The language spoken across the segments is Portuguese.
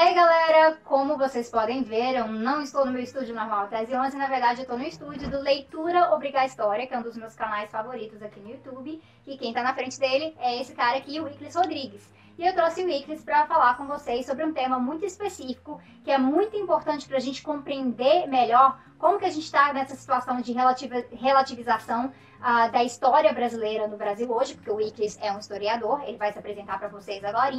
Hey galera, como vocês podem ver, eu não estou no meu estúdio normal Tese 11, na verdade eu estou no estúdio do Leitura Obrigar História, que é um dos meus canais favoritos aqui no YouTube, e quem está na frente dele é esse cara aqui, o Iclis Rodrigues. E eu trouxe o Iclis para falar com vocês sobre um tema muito específico, que é muito importante para a gente compreender melhor como que a gente está nessa situação de relativização uh, da história brasileira no Brasil hoje, porque o Iclis é um historiador, ele vai se apresentar para vocês agora,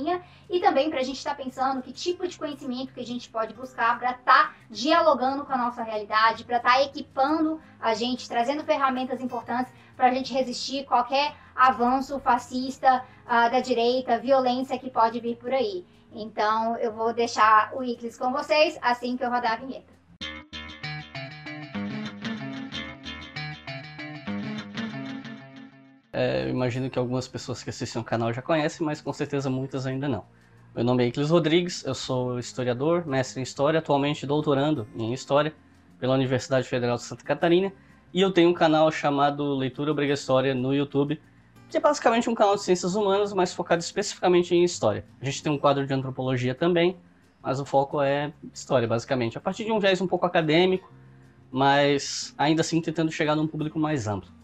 e também para a gente estar tá pensando que tipo de conhecimento que a gente pode buscar para estar tá dialogando com a nossa realidade, para estar tá equipando a gente, trazendo ferramentas importantes para a gente resistir qualquer avanço fascista uh, da direita, violência que pode vir por aí. Então, eu vou deixar o Iclis com vocês assim que eu rodar a vinheta. É, eu imagino que algumas pessoas que assistem o canal já conhecem, mas com certeza muitas ainda não. Meu nome é Iclis Rodrigues, eu sou historiador, mestre em História, atualmente doutorando em História pela Universidade Federal de Santa Catarina, e eu tenho um canal chamado Leitura Obriga História no YouTube, que é basicamente um canal de ciências humanas, mas focado especificamente em História. A gente tem um quadro de Antropologia também, mas o foco é História, basicamente, a partir de um viés um pouco acadêmico, mas ainda assim tentando chegar num público mais amplo.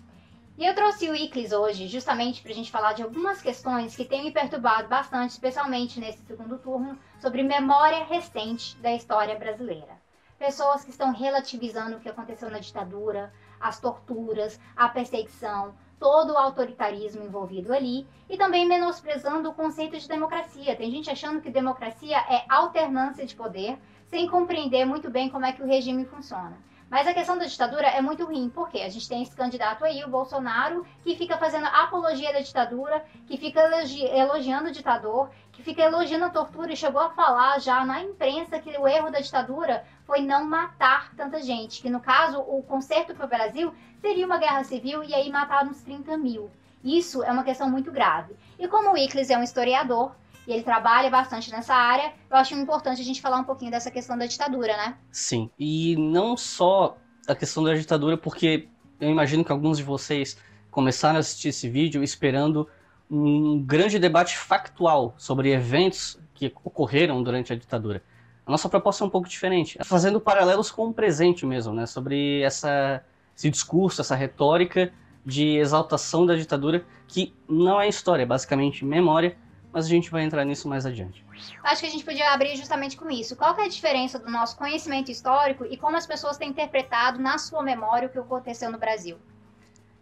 E eu trouxe o Iclis hoje justamente para a gente falar de algumas questões que têm me perturbado bastante, especialmente nesse segundo turno, sobre memória recente da história brasileira. Pessoas que estão relativizando o que aconteceu na ditadura, as torturas, a perseguição, todo o autoritarismo envolvido ali e também menosprezando o conceito de democracia. Tem gente achando que democracia é alternância de poder, sem compreender muito bem como é que o regime funciona. Mas a questão da ditadura é muito ruim, porque a gente tem esse candidato aí, o Bolsonaro, que fica fazendo apologia da ditadura, que fica elogi elogiando o ditador, que fica elogiando a tortura e chegou a falar já na imprensa que o erro da ditadura foi não matar tanta gente, que no caso o conserto para o Brasil seria uma guerra civil e aí matar uns 30 mil. Isso é uma questão muito grave. E como o Iclis é um historiador, e ele trabalha bastante nessa área, eu acho importante a gente falar um pouquinho dessa questão da ditadura, né? Sim, e não só a questão da ditadura, porque eu imagino que alguns de vocês começaram a assistir esse vídeo esperando um grande debate factual sobre eventos que ocorreram durante a ditadura. A nossa proposta é um pouco diferente, fazendo paralelos com o presente mesmo, né? Sobre essa, esse discurso, essa retórica de exaltação da ditadura, que não é história, é basicamente memória, mas a gente vai entrar nisso mais adiante. Acho que a gente podia abrir justamente com isso. Qual é a diferença do nosso conhecimento histórico e como as pessoas têm interpretado na sua memória o que aconteceu no Brasil?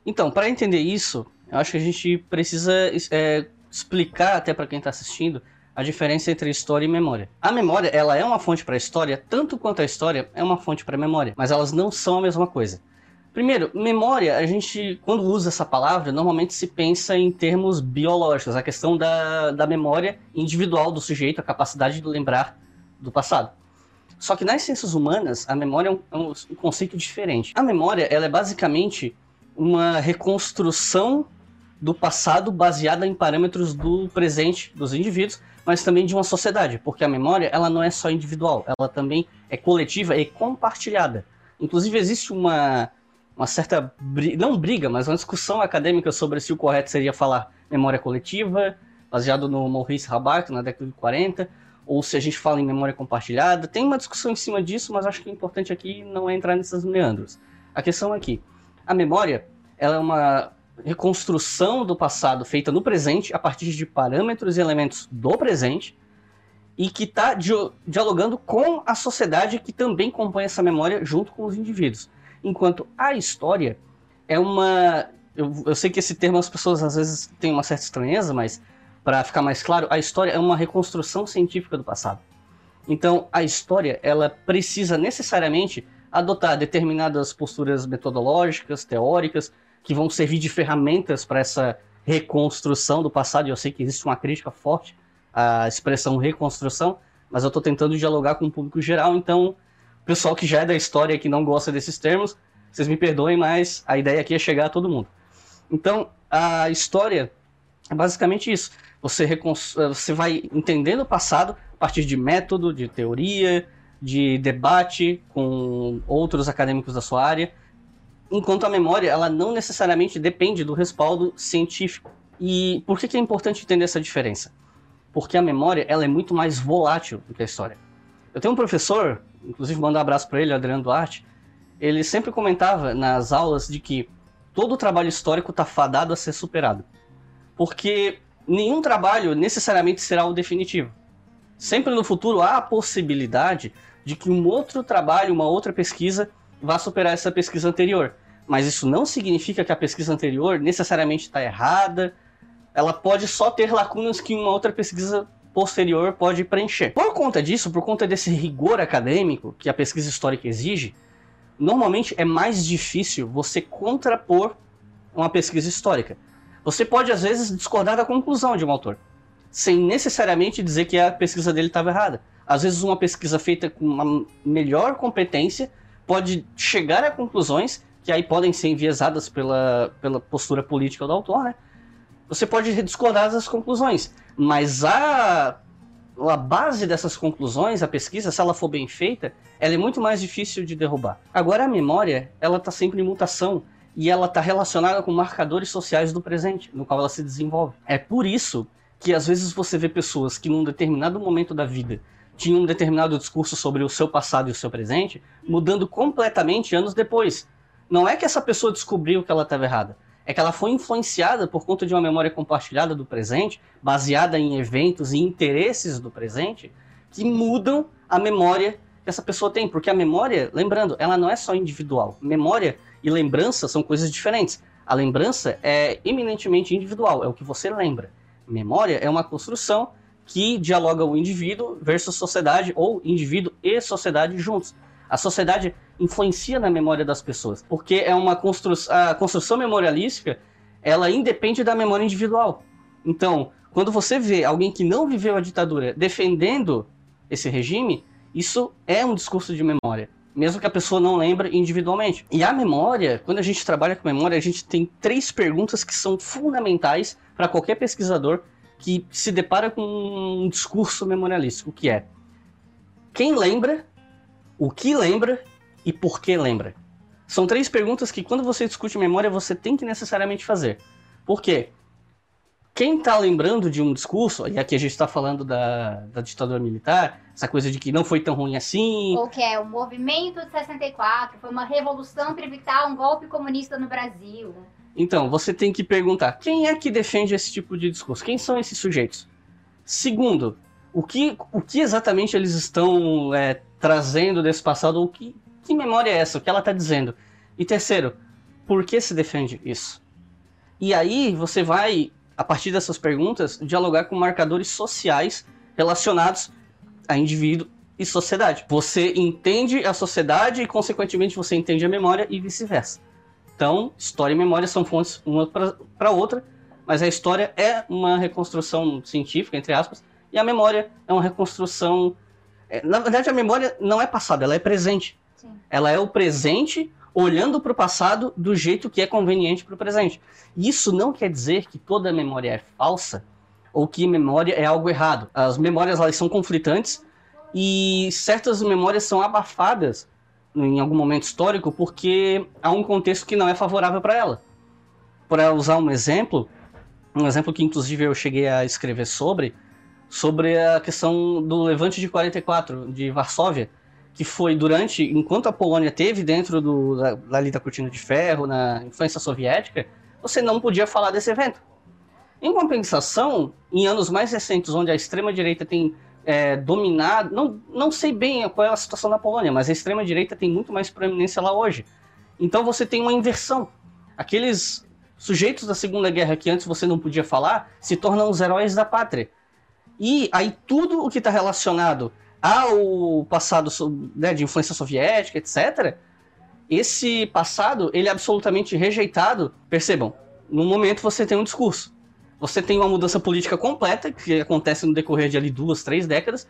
Então, para entender isso, eu acho que a gente precisa é, explicar até para quem está assistindo a diferença entre história e memória. A memória, ela é uma fonte para a história, tanto quanto a história é uma fonte para a memória, mas elas não são a mesma coisa. Primeiro, memória, a gente, quando usa essa palavra, normalmente se pensa em termos biológicos, a questão da, da memória individual do sujeito, a capacidade de lembrar do passado. Só que nas ciências humanas, a memória é um, é um conceito diferente. A memória, ela é basicamente uma reconstrução do passado baseada em parâmetros do presente dos indivíduos, mas também de uma sociedade, porque a memória, ela não é só individual, ela também é coletiva e compartilhada. Inclusive, existe uma uma certa não briga, mas uma discussão acadêmica sobre se o correto seria falar memória coletiva, baseado no Maurice Rabat, na década de 40, ou se a gente fala em memória compartilhada. Tem uma discussão em cima disso, mas acho que o importante aqui não é entrar nesses meandros. A questão é que a memória ela é uma reconstrução do passado feita no presente a partir de parâmetros e elementos do presente e que está dialogando com a sociedade que também compõe essa memória junto com os indivíduos enquanto a história é uma. Eu, eu sei que esse termo as pessoas às vezes têm uma certa estranheza, mas para ficar mais claro, a história é uma reconstrução científica do passado. Então, a história ela precisa necessariamente adotar determinadas posturas metodológicas, teóricas, que vão servir de ferramentas para essa reconstrução do passado. Eu sei que existe uma crítica forte à expressão reconstrução, mas eu estou tentando dialogar com o público geral, então pessoal que já é da história e que não gosta desses termos, vocês me perdoem, mas a ideia aqui é chegar a todo mundo. Então, a história é basicamente isso. Você, você vai entendendo o passado a partir de método, de teoria, de debate com outros acadêmicos da sua área, enquanto a memória ela não necessariamente depende do respaldo científico. E por que, que é importante entender essa diferença? porque a memória ela é muito mais volátil do que a história. Eu tenho um professor, inclusive mando um abraço para ele, Adriano Duarte, ele sempre comentava nas aulas de que todo trabalho histórico está fadado a ser superado. Porque nenhum trabalho necessariamente será o definitivo. Sempre no futuro há a possibilidade de que um outro trabalho, uma outra pesquisa, vá superar essa pesquisa anterior. Mas isso não significa que a pesquisa anterior necessariamente está errada. Ela pode só ter lacunas que uma outra pesquisa posterior pode preencher. Por conta disso, por conta desse rigor acadêmico que a pesquisa histórica exige, normalmente é mais difícil você contrapor uma pesquisa histórica. Você pode, às vezes, discordar da conclusão de um autor, sem necessariamente dizer que a pesquisa dele estava errada. Às vezes, uma pesquisa feita com uma melhor competência pode chegar a conclusões que aí podem ser enviesadas pela, pela postura política do autor, né? Você pode discordar das conclusões, mas a, a base dessas conclusões, a pesquisa, se ela for bem feita, ela é muito mais difícil de derrubar. Agora, a memória, ela está sempre em mutação e ela está relacionada com marcadores sociais do presente, no qual ela se desenvolve. É por isso que às vezes você vê pessoas que num determinado momento da vida tinham um determinado discurso sobre o seu passado e o seu presente, mudando completamente anos depois. Não é que essa pessoa descobriu que ela estava errada, é que ela foi influenciada por conta de uma memória compartilhada do presente, baseada em eventos e interesses do presente, que mudam a memória que essa pessoa tem. Porque a memória, lembrando, ela não é só individual. Memória e lembrança são coisas diferentes. A lembrança é eminentemente individual, é o que você lembra. Memória é uma construção que dialoga o indivíduo versus sociedade ou indivíduo e sociedade juntos. A sociedade influencia na memória das pessoas, porque é uma constru a construção memorialística, ela independe da memória individual. Então, quando você vê alguém que não viveu a ditadura defendendo esse regime, isso é um discurso de memória, mesmo que a pessoa não lembre individualmente. E a memória, quando a gente trabalha com memória, a gente tem três perguntas que são fundamentais para qualquer pesquisador que se depara com um discurso memorialístico, que é quem lembra, o que lembra e por que lembra. São três perguntas que quando você discute memória você tem que necessariamente fazer. Por quê? quem está lembrando de um discurso, e aqui a gente está falando da, da ditadura militar, essa coisa de que não foi tão ruim assim. Ou que é o movimento de 64, foi uma revolução para evitar um golpe comunista no Brasil. Então, você tem que perguntar: quem é que defende esse tipo de discurso? Quem são esses sujeitos? Segundo, o que, o que exatamente eles estão é, trazendo desse passado? Ou que, que memória é essa? O que ela está dizendo? E terceiro, por que se defende isso? E aí você vai a partir dessas perguntas, dialogar com marcadores sociais relacionados a indivíduo e sociedade. Você entende a sociedade e, consequentemente, você entende a memória e vice-versa. Então, história e memória são fontes uma para outra, mas a história é uma reconstrução científica, entre aspas, e a memória é uma reconstrução. É, na verdade, a memória não é passado, ela é presente. Sim. Ela é o presente olhando para o passado do jeito que é conveniente para o presente. Isso não quer dizer que toda memória é falsa ou que memória é algo errado. As memórias elas são conflitantes e certas memórias são abafadas em algum momento histórico porque há um contexto que não é favorável para ela. Para usar um exemplo, um exemplo que inclusive eu cheguei a escrever sobre, sobre a questão do levante de 44 de Varsóvia, que foi durante, enquanto a Polônia teve dentro do, da, ali da cortina de ferro, na influência soviética, você não podia falar desse evento. Em compensação, em anos mais recentes, onde a extrema-direita tem é, dominado, não, não sei bem qual é a situação da Polônia, mas a extrema-direita tem muito mais proeminência lá hoje. Então você tem uma inversão. Aqueles sujeitos da Segunda Guerra que antes você não podia falar se tornam os heróis da pátria. E aí tudo o que está relacionado ao passado né, de influência soviética, etc., esse passado ele é absolutamente rejeitado. Percebam, no momento você tem um discurso. Você tem uma mudança política completa, que acontece no decorrer de ali duas, três décadas,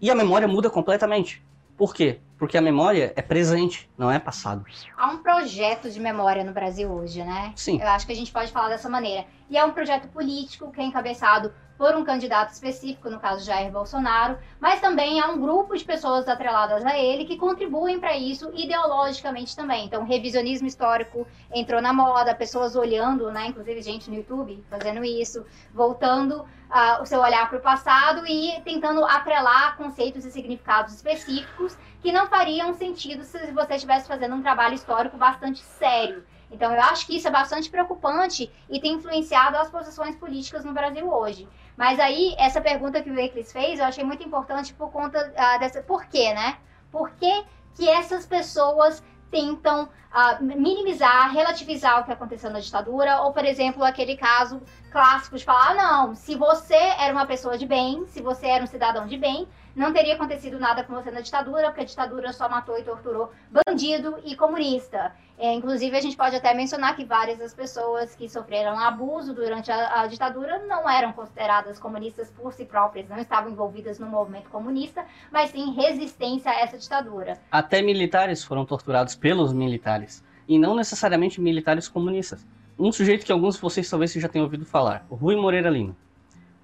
e a memória muda completamente. Por quê? Porque a memória é presente, não é passado. Há um projeto de memória no Brasil hoje, né? Sim. Eu acho que a gente pode falar dessa maneira. e é um projeto político que é encabeçado por um candidato específico, no caso Jair Bolsonaro, mas também há um grupo de pessoas atreladas a ele que contribuem para isso ideologicamente também. Então, revisionismo histórico entrou na moda, pessoas olhando, né, inclusive gente no YouTube fazendo isso, voltando uh, o seu olhar para o passado e tentando atrelar conceitos e significados específicos que não fariam sentido se você estivesse fazendo um trabalho histórico bastante sério. Então, eu acho que isso é bastante preocupante e tem influenciado as posições políticas no Brasil hoje. Mas aí, essa pergunta que o Eclis fez, eu achei muito importante por conta uh, dessa. Por quê, né? Por que, que essas pessoas tentam uh, minimizar, relativizar o que aconteceu na ditadura, ou, por exemplo, aquele caso clássico de falar: ah, não, se você era uma pessoa de bem, se você era um cidadão de bem, não teria acontecido nada com você na ditadura, porque a ditadura só matou e torturou bandido e comunista. É, inclusive, a gente pode até mencionar que várias das pessoas que sofreram abuso durante a, a, ditadura não eram consideradas comunistas por si próprias, não estavam envolvidas no movimento comunista, mas sim resistência a essa ditadura. Até militares foram torturados pelos militares, e não necessariamente militares comunistas. Um sujeito que alguns de vocês talvez já tenham ouvido falar, Rui Moreira Lima.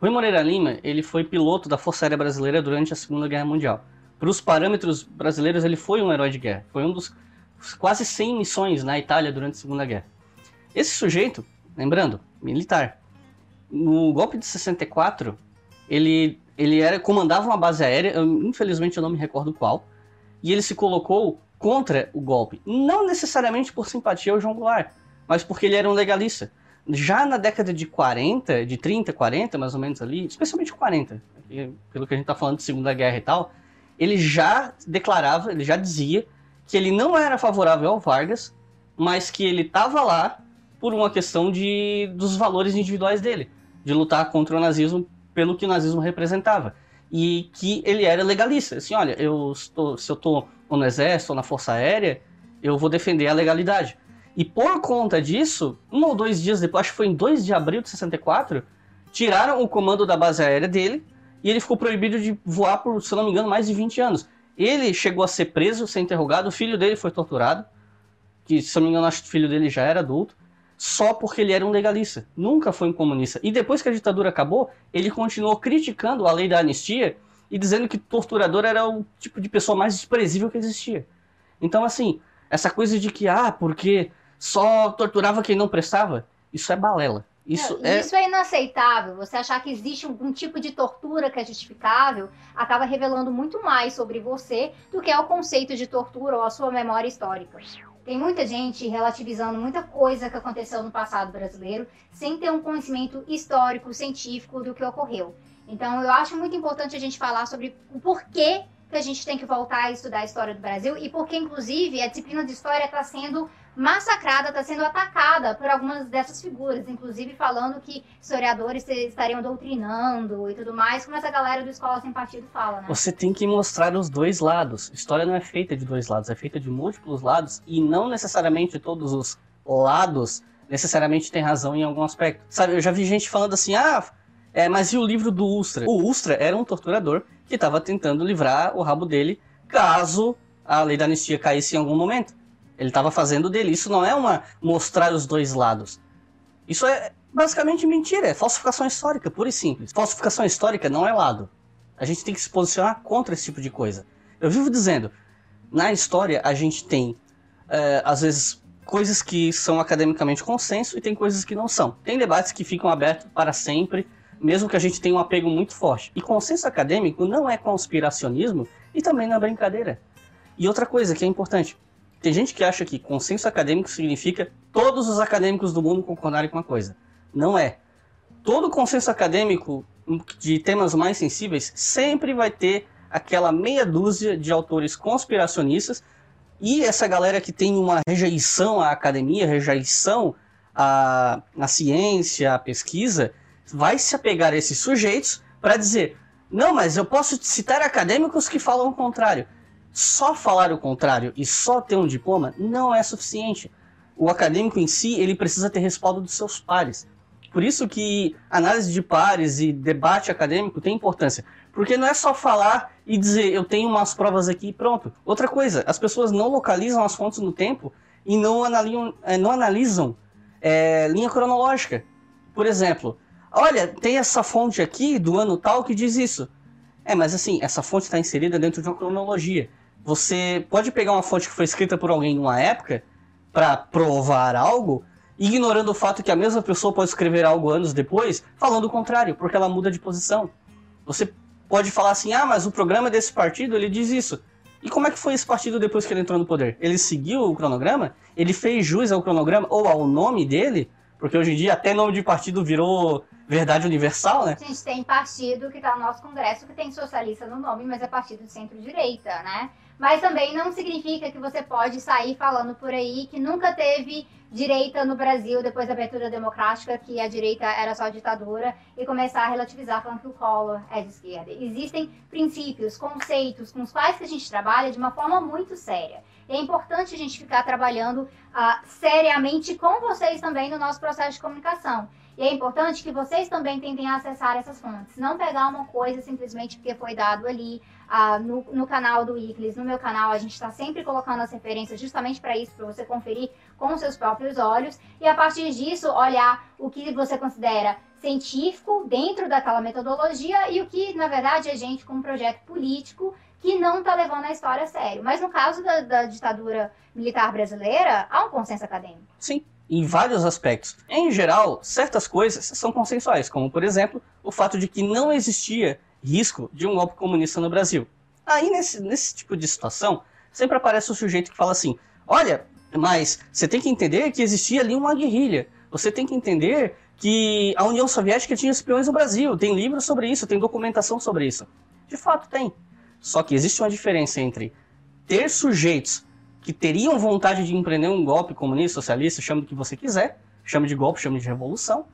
Rui Moreira Lima, ele foi piloto da Força Aérea Brasileira durante a Segunda Guerra Mundial. Para os parâmetros brasileiros, ele foi um herói de guerra. Foi um dos quase 100 missões na Itália durante a Segunda Guerra. Esse sujeito, lembrando, militar, no golpe de 64, ele, ele era, comandava uma base aérea, eu, infelizmente eu não me recordo qual, e ele se colocou contra o golpe. Não necessariamente por simpatia ao João Goulart, mas porque ele era um legalista. Já na década de 40, de 30, 40, mais ou menos ali, especialmente 40, pelo que a gente está falando de Segunda Guerra e tal, ele já declarava, ele já dizia que ele não era favorável ao Vargas, mas que ele estava lá por uma questão de, dos valores individuais dele, de lutar contra o nazismo pelo que o nazismo representava. E que ele era legalista. Assim, olha, eu estou, se eu estou no exército ou na força aérea, eu vou defender a legalidade. E por conta disso, um ou dois dias depois, acho que foi em 2 de abril de 64, tiraram o comando da base aérea dele e ele ficou proibido de voar por, se não me engano, mais de 20 anos. Ele chegou a ser preso, ser interrogado, o filho dele foi torturado, que se não me engano acho que o filho dele já era adulto, só porque ele era um legalista, nunca foi um comunista. E depois que a ditadura acabou, ele continuou criticando a lei da anistia e dizendo que torturador era o tipo de pessoa mais desprezível que existia. Então assim, essa coisa de que, ah, porque só torturava quem não prestava, isso é balela. Isso é... isso é inaceitável. Você achar que existe algum tipo de tortura que é justificável acaba revelando muito mais sobre você do que é o conceito de tortura ou a sua memória histórica. Tem muita gente relativizando muita coisa que aconteceu no passado brasileiro sem ter um conhecimento histórico, científico do que ocorreu. Então, eu acho muito importante a gente falar sobre o porquê que a gente tem que voltar a estudar a história do Brasil e porque, inclusive, a disciplina de história está sendo massacrada, está sendo atacada por algumas dessas figuras, inclusive falando que historiadores estariam doutrinando e tudo mais, como essa galera do Escola Sem Partido fala, né? Você tem que mostrar os dois lados. História não é feita de dois lados, é feita de múltiplos lados e não necessariamente todos os lados necessariamente têm razão em algum aspecto. Sabe, eu já vi gente falando assim, ah, é, mas e o livro do Ustra? O Ustra era um torturador que estava tentando livrar o rabo dele caso a lei da anistia caísse em algum momento. Ele estava fazendo dele. Isso não é uma mostrar os dois lados. Isso é basicamente mentira, é falsificação histórica, pura e simples. Falsificação histórica não é lado. A gente tem que se posicionar contra esse tipo de coisa. Eu vivo dizendo, na história a gente tem, é, às vezes, coisas que são academicamente consenso e tem coisas que não são. Tem debates que ficam abertos para sempre, mesmo que a gente tenha um apego muito forte. E consenso acadêmico não é conspiracionismo e também não é brincadeira. E outra coisa que é importante, tem gente que acha que consenso acadêmico significa todos os acadêmicos do mundo concordarem com uma coisa. Não é. Todo consenso acadêmico de temas mais sensíveis sempre vai ter aquela meia dúzia de autores conspiracionistas e essa galera que tem uma rejeição à academia, rejeição à, à ciência, à pesquisa, vai se apegar a esses sujeitos para dizer: não, mas eu posso citar acadêmicos que falam o contrário só falar o contrário e só ter um diploma não é suficiente. O acadêmico em si, ele precisa ter respaldo dos seus pares. Por isso que análise de pares e debate acadêmico tem importância. Porque não é só falar e dizer, eu tenho umas provas aqui e pronto. Outra coisa, as pessoas não localizam as fontes no tempo e não analisam, eh, não analisam é, linha cronológica. Por exemplo, olha, tem essa fonte aqui do ano tal que diz isso. É, mas assim, essa fonte está inserida dentro de uma cronologia. Você pode pegar uma fonte que foi escrita por alguém numa época para provar algo, ignorando o fato que a mesma pessoa pode escrever algo anos depois, falando o contrário, porque ela muda de posição. Você pode falar assim: "Ah, mas o programa desse partido, ele diz isso". E como é que foi esse partido depois que ele entrou no poder? Ele seguiu o cronograma? Ele fez jus ao cronograma ou ao nome dele? Porque hoje em dia até nome de partido virou verdade universal, né? A gente tem partido que está no nosso Congresso que tem socialista no nome, mas é partido de centro-direita, né? Mas também não significa que você pode sair falando por aí que nunca teve direita no Brasil depois da abertura democrática, que a direita era só ditadura, e começar a relativizar falando que o Collor é de esquerda. Existem princípios, conceitos com os quais que a gente trabalha de uma forma muito séria. E é importante a gente ficar trabalhando uh, seriamente com vocês também no nosso processo de comunicação. E é importante que vocês também tentem acessar essas fontes. Não pegar uma coisa simplesmente porque foi dado ali ah, no, no, canal do Iclis, no meu canal. A gente está sempre colocando as referências justamente para isso, para você conferir com seus próprios olhos. E a partir disso, olhar o que você considera científico dentro daquela metodologia e o que, na verdade, é gente com um projeto político que não está levando a história a sério. Mas no caso da, da ditadura militar brasileira, há um consenso acadêmico. Sim em vários aspectos. Em geral, certas coisas são consensuais, como por exemplo, o fato de que não existia risco de um golpe comunista no Brasil. Aí nesse, nesse tipo de situação, sempre aparece o sujeito que fala assim: olha, mas você tem que entender que existia ali uma guerrilha. Você tem que entender que a União Soviética tinha espiões no Brasil. Tem livros sobre isso, tem documentação sobre isso. De fato, tem. Só que existe uma diferença entre ter sujeitos que teriam vontade de empreender um golpe comunista, socialista, chame do que você quiser, chame de golpe, chame de revolução.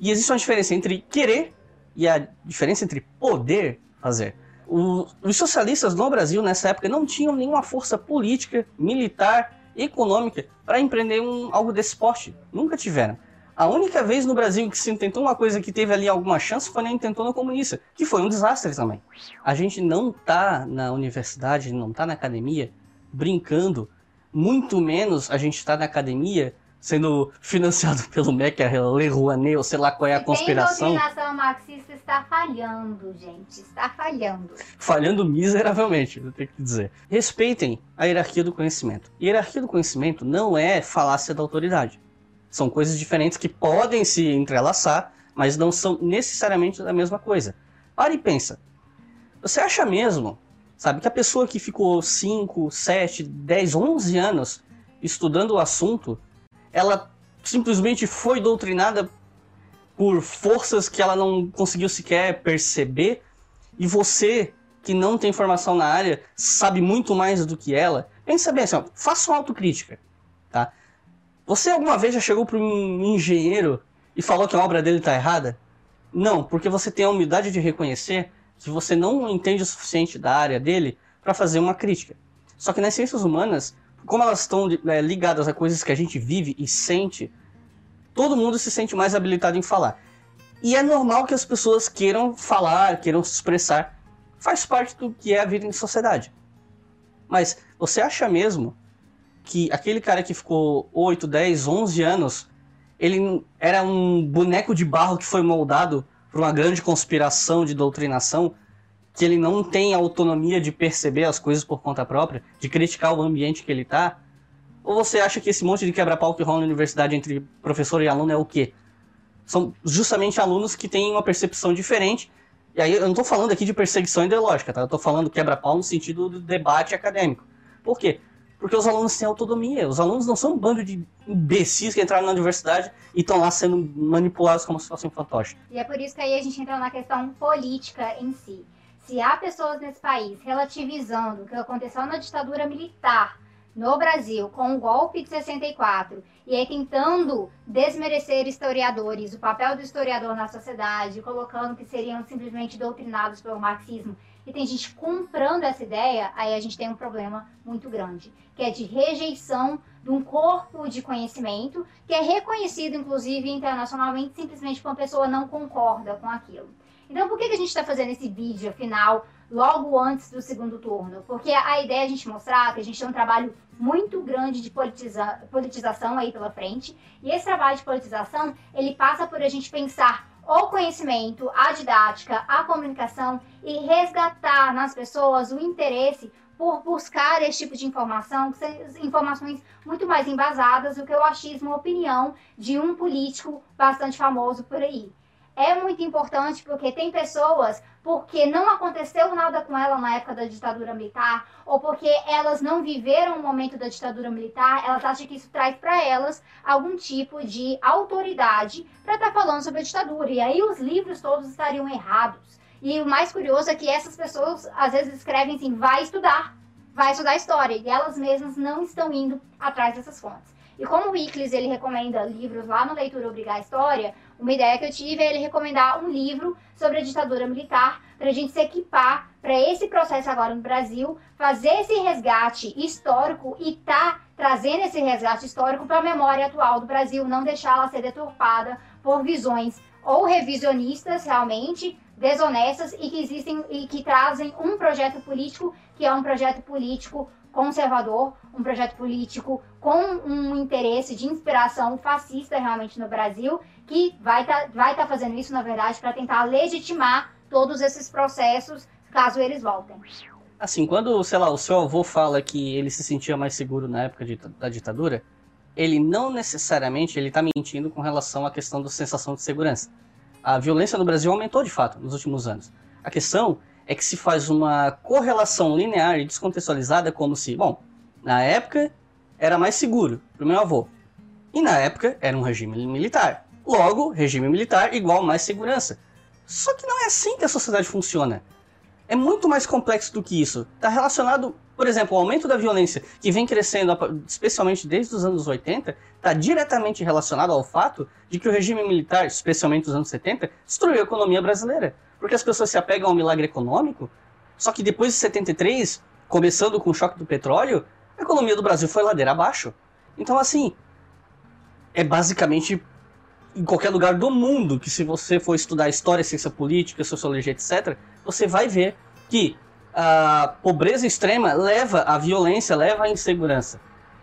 E existe uma diferença entre querer e a diferença entre poder fazer. O, os socialistas no Brasil, nessa época, não tinham nenhuma força política, militar, econômica para empreender um, algo desse porte. Nunca tiveram. A única vez no Brasil que se tentou uma coisa que teve ali alguma chance foi na intentona comunista, que foi um desastre também. A gente não tá na universidade, não tá na academia brincando muito menos a gente está na academia sendo financiado pelo MEC, a Lei Rouanet, ou sei lá qual é a conspiração. A doutrinação marxista está falhando, gente. Está falhando. Falhando miseravelmente, eu tenho que dizer. Respeitem a hierarquia do conhecimento. hierarquia do conhecimento não é falácia da autoridade. São coisas diferentes que podem se entrelaçar, mas não são necessariamente a mesma coisa. Para e pensa. Você acha mesmo Sabe? Que a pessoa que ficou 5, 7, 10, 11 anos estudando o assunto, ela simplesmente foi doutrinada por forças que ela não conseguiu sequer perceber, e você, que não tem formação na área, sabe muito mais do que ela. Pensa bem assim, ó, faça uma autocrítica, tá? Você alguma vez já chegou para um engenheiro e falou que a obra dele está errada? Não, porque você tem a humildade de reconhecer que você não entende o suficiente da área dele para fazer uma crítica. Só que nas ciências humanas, como elas estão é, ligadas a coisas que a gente vive e sente, todo mundo se sente mais habilitado em falar. E é normal que as pessoas queiram falar, queiram se expressar. Faz parte do que é a vida em sociedade. Mas você acha mesmo que aquele cara que ficou 8, 10, 11 anos, ele era um boneco de barro que foi moldado por uma grande conspiração de doutrinação, que ele não tem autonomia de perceber as coisas por conta própria, de criticar o ambiente que ele está? Ou você acha que esse monte de quebra-pau que rola na universidade entre professor e aluno é o quê? São justamente alunos que têm uma percepção diferente. E aí eu não estou falando aqui de perseguição ideológica, tá? Eu estou falando quebra-pau no sentido do debate acadêmico. Por quê? Porque os alunos têm autonomia. Os alunos não são um bando de imbecis que entraram na universidade e estão lá sendo manipulados como se fossem fantoches. E é por isso que aí a gente entra na questão política em si. Se há pessoas nesse país relativizando o que aconteceu na ditadura militar no Brasil com o golpe de 64 e aí tentando desmerecer historiadores, o papel do historiador na sociedade, colocando que seriam simplesmente doutrinados pelo marxismo e tem gente comprando essa ideia, aí a gente tem um problema muito grande, que é de rejeição de um corpo de conhecimento que é reconhecido, inclusive, internacionalmente, simplesmente porque uma pessoa não concorda com aquilo. Então, por que, que a gente está fazendo esse vídeo final logo antes do segundo turno? Porque a ideia é a gente mostrar que a gente tem um trabalho muito grande de politiza politização aí pela frente. E esse trabalho de politização, ele passa por a gente pensar o conhecimento, a didática, a comunicação e resgatar nas pessoas o interesse por buscar esse tipo de informação, que são informações muito mais embasadas do que o achismo, opinião de um político bastante famoso por aí é muito importante porque tem pessoas porque não aconteceu nada com ela na época da ditadura militar ou porque elas não viveram o momento da ditadura militar, elas acham que isso traz para elas algum tipo de autoridade para estar tá falando sobre a ditadura. E aí os livros todos estariam errados. E o mais curioso é que essas pessoas às vezes escrevem assim: vai estudar, vai estudar história, e elas mesmas não estão indo atrás dessas fontes. E como o Iclis ele recomenda livros lá no Leitura Obrigar História, uma ideia que eu tive é ele recomendar um livro sobre a ditadura militar para a gente se equipar para esse processo agora no Brasil, fazer esse resgate histórico e tá trazendo esse resgate histórico para a memória atual do Brasil, não deixá-la ser deturpada por visões ou revisionistas realmente desonestas e que existem e que trazem um projeto político que é um projeto político conservador, um projeto político com um interesse de inspiração fascista realmente no Brasil, que vai estar tá, vai tá fazendo isso, na verdade, para tentar legitimar todos esses processos, caso eles voltem. Assim, quando, sei lá, o seu avô fala que ele se sentia mais seguro na época de, da ditadura, ele não necessariamente ele está mentindo com relação à questão da sensação de segurança. A violência no Brasil aumentou de fato nos últimos anos. A questão é que se faz uma correlação linear e descontextualizada como se, bom, na época era mais seguro para o meu avô. E na época era um regime militar. Logo, regime militar igual mais segurança. Só que não é assim que a sociedade funciona. É muito mais complexo do que isso. Está relacionado, por exemplo, o aumento da violência, que vem crescendo, especialmente desde os anos 80, está diretamente relacionado ao fato de que o regime militar, especialmente nos anos 70, destruiu a economia brasileira porque as pessoas se apegam ao milagre econômico. Só que depois de 73, começando com o choque do petróleo, a economia do Brasil foi ladeira abaixo. Então, assim, é basicamente em qualquer lugar do mundo que se você for estudar história, ciência política, sociologia, etc., você vai ver que a pobreza extrema leva à violência, leva à insegurança.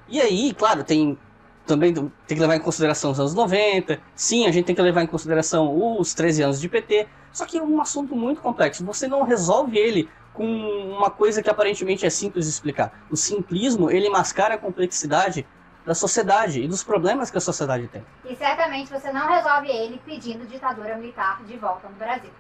E aí, claro, tem também tem que levar em consideração os anos 90. Sim, a gente tem que levar em consideração os 13 anos de PT. Só que é um assunto muito complexo. Você não resolve ele com uma coisa que aparentemente é simples de explicar. O simplismo, ele mascara a complexidade da sociedade e dos problemas que a sociedade tem. E certamente você não resolve ele pedindo ditadura militar de volta no Brasil.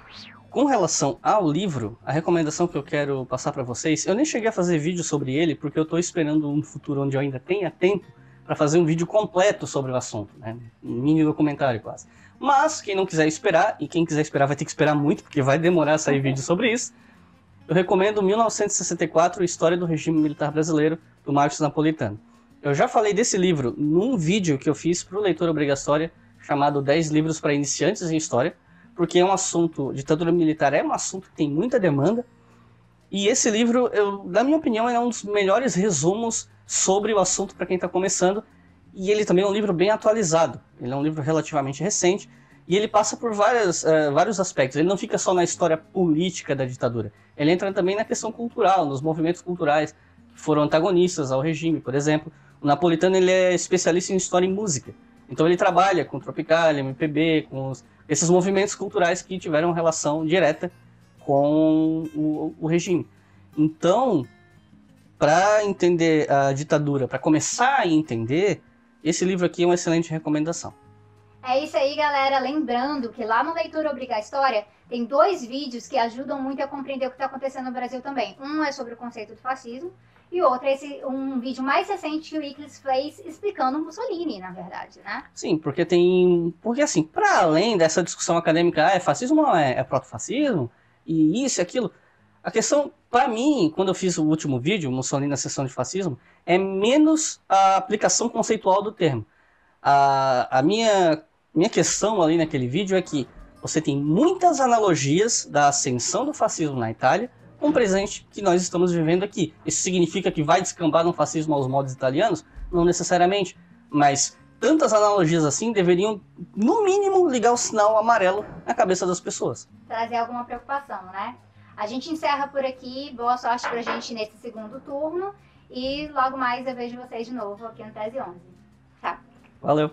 Com relação ao livro, a recomendação que eu quero passar para vocês, eu nem cheguei a fazer vídeo sobre ele porque eu estou esperando um futuro onde eu ainda tenha tempo para fazer um vídeo completo sobre o assunto, né? um mini documentário quase. Mas quem não quiser esperar, e quem quiser esperar vai ter que esperar muito, porque vai demorar a sair vídeo sobre isso, eu recomendo 1964, História do Regime Militar Brasileiro, do Marcos Napolitano. Eu já falei desse livro num vídeo que eu fiz para o Leitor Obrigatória, chamado 10 livros para iniciantes em História, porque é um assunto, ditadura militar é um assunto que tem muita demanda, e esse livro, eu, na minha opinião, é um dos melhores resumos sobre o assunto para quem está começando. E ele também é um livro bem atualizado. Ele é um livro relativamente recente. E ele passa por várias, uh, vários aspectos. Ele não fica só na história política da ditadura. Ele entra também na questão cultural, nos movimentos culturais que foram antagonistas ao regime. Por exemplo, o Napolitano ele é especialista em história e música. Então ele trabalha com Tropical, MPB, com os, esses movimentos culturais que tiveram relação direta com o, o regime. Então, para entender a ditadura, para começar a entender, esse livro aqui é uma excelente recomendação. É isso aí, galera. Lembrando que lá no Leitura Obriga a História tem dois vídeos que ajudam muito a compreender o que está acontecendo no Brasil também. Um é sobre o conceito do fascismo e o outro é esse, um vídeo mais recente que o Iclis fez explicando Mussolini, na verdade, né? Sim, porque tem... Porque assim, para além dessa discussão acadêmica, ah, é fascismo ou é, é proto-fascismo? E isso e aquilo... A questão, para mim, quando eu fiz o último vídeo, Mussolini na sessão de fascismo, é menos a aplicação conceitual do termo. A, a minha, minha questão ali naquele vídeo é que você tem muitas analogias da ascensão do fascismo na Itália com o presente que nós estamos vivendo aqui. Isso significa que vai descambar no fascismo aos modos italianos? Não necessariamente, mas tantas analogias assim deveriam, no mínimo, ligar o sinal amarelo na cabeça das pessoas. Trazer alguma preocupação, né? A gente encerra por aqui. Boa sorte pra gente nesse segundo turno. E logo mais eu vejo vocês de novo aqui no Tese 11. Tchau. Valeu.